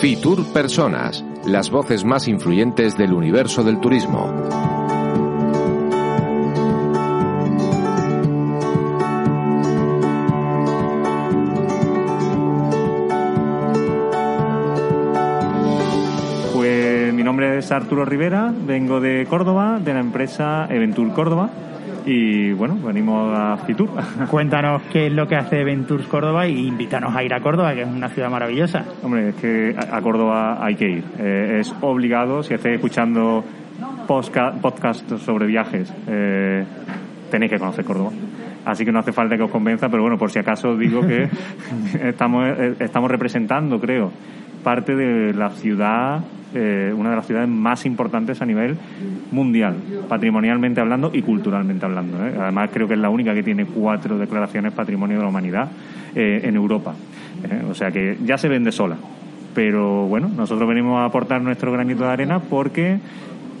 Fitur Personas, las voces más influyentes del universo del turismo. Nombre es Arturo Rivera, vengo de Córdoba, de la empresa Eventur Córdoba. Y bueno, venimos a Fitur. Cuéntanos qué es lo que hace Ventures Córdoba y invítanos a ir a Córdoba, que es una ciudad maravillosa. Hombre, es que a Córdoba hay que ir. Eh, es obligado, si estáis escuchando podcasts sobre viajes, eh, tenéis que conocer Córdoba. Así que no hace falta que os convenza, pero bueno, por si acaso digo que estamos, eh, estamos representando, creo, parte de la ciudad, eh, una de las ciudades más importantes a nivel mundial, patrimonialmente hablando y culturalmente hablando. ¿eh? Además, creo que es la única que tiene cuatro declaraciones Patrimonio de la Humanidad eh, en Europa. O sea que ya se vende sola. Pero bueno, nosotros venimos a aportar nuestro granito de arena porque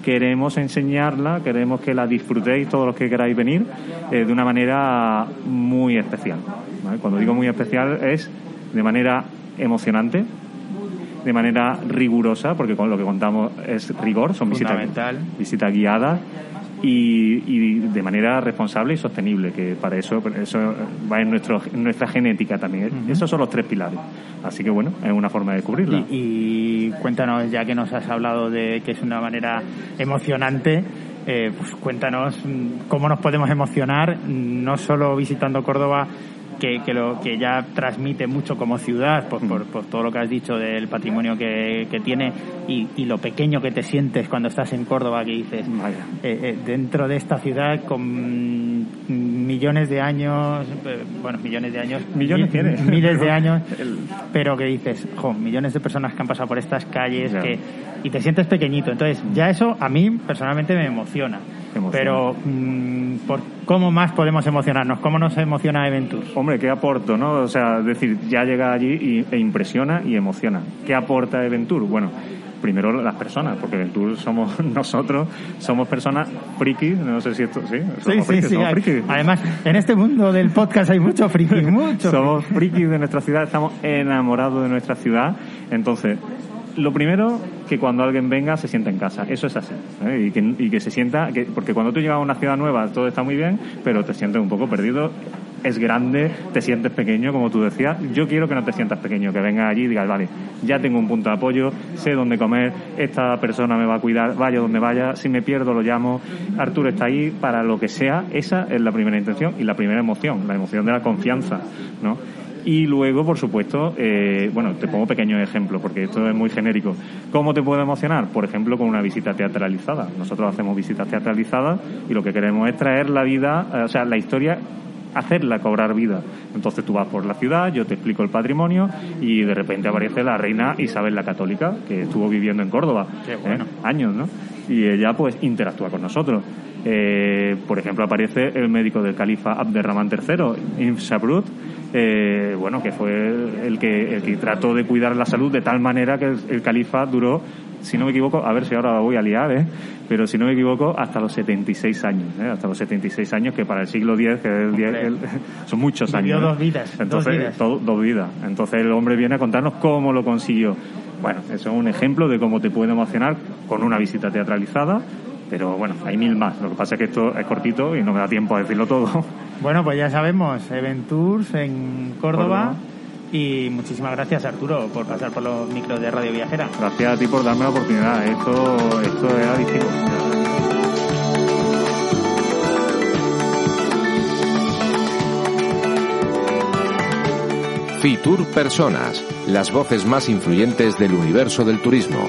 queremos enseñarla, queremos que la disfrutéis todos los que queráis venir de una manera muy especial. Cuando digo muy especial es de manera emocionante, de manera rigurosa, porque con lo que contamos es rigor, son visitas visitas guiadas y, y de manera responsable y sostenible, que para eso, eso va en, nuestro, en nuestra genética también. Esos son los tres pilares. Así que bueno, es una forma de descubrirla. Y, y cuéntanos, ya que nos has hablado de que es una manera emocionante, eh, pues cuéntanos mm, cómo nos podemos emocionar, mm, no solo visitando Córdoba, que, que lo que ya transmite mucho como ciudad, pues por, por todo lo que has dicho del patrimonio que, que tiene y, y lo pequeño que te sientes cuando estás en Córdoba, que dices, Vaya. eh, eh, dentro de esta ciudad con mm, millones de años, eh, bueno, millones de años, Millones mi- tiene. miles de años, pero que dices, jo, millones de personas que han pasado por estas calles que, y te sientes pequeñito. Entonces, ya eso a mí personalmente me emociona. Pero, mm, ¿por ¿cómo más podemos emocionarnos? ¿Cómo nos emociona Eventus? Hombre, ¿qué aporto, no? O sea, decir, ya llega allí y, e impresiona y emociona. ¿Qué aporta Eventur? Bueno, primero las personas, porque Eventur somos nosotros, somos personas frikis, no sé si esto, sí, somos frikis, somos frikis. Además, en este mundo del podcast hay mucho friki, mucho. Somos frikis de nuestra ciudad, estamos enamorados de nuestra ciudad. Entonces, lo primero, que cuando alguien venga se sienta en casa. Eso es así. ¿eh? Y, que, y que se sienta, que, porque cuando tú llegas a una ciudad nueva todo está muy bien, pero te sientes un poco perdido. Es grande, te sientes pequeño, como tú decías. Yo quiero que no te sientas pequeño, que vengas allí y digas, vale, ya tengo un punto de apoyo, sé dónde comer, esta persona me va a cuidar, vaya donde vaya, si me pierdo lo llamo, Arturo está ahí para lo que sea. Esa es la primera intención y la primera emoción, la emoción de la confianza, ¿no? Y luego, por supuesto, eh, bueno, te pongo pequeños ejemplos porque esto es muy genérico. ¿Cómo te puede emocionar? Por ejemplo, con una visita teatralizada. Nosotros hacemos visitas teatralizadas y lo que queremos es traer la vida, eh, o sea, la historia hacerla cobrar vida. Entonces tú vas por la ciudad, yo te explico el patrimonio y de repente aparece la reina Isabel la Católica, que estuvo viviendo en Córdoba bueno. ¿eh? años, ¿no? Y ella pues interactúa con nosotros. Eh, por ejemplo, aparece el médico del califa Abderramán III, Ibn Shabrut, eh, bueno, que fue el que, el que trató de cuidar la salud de tal manera que el, el califa duró, si no me equivoco, a ver si ahora la voy a liar, ¿eh? pero si no me equivoco, hasta los 76 años, ¿eh? hasta los 76 años, que para el siglo X, que es el el- son muchos Vivió años. ¿no? dos vidas, dos Entonces, vidas. todo- dos vidas. Entonces el hombre viene a contarnos cómo lo consiguió. Bueno, eso es un ejemplo de cómo te puede emocionar con una visita teatralizada, pero bueno, hay mil más. Lo que pasa es que esto es cortito y no me da tiempo a decirlo todo. Bueno, pues ya sabemos, Eventurs en Córdoba. Córdoba. Y muchísimas gracias, Arturo, por pasar por los micros de Radio Viajera. Gracias a ti por darme la oportunidad. Esto, esto es adictivo. Fitur Personas, las voces más influyentes del universo del turismo.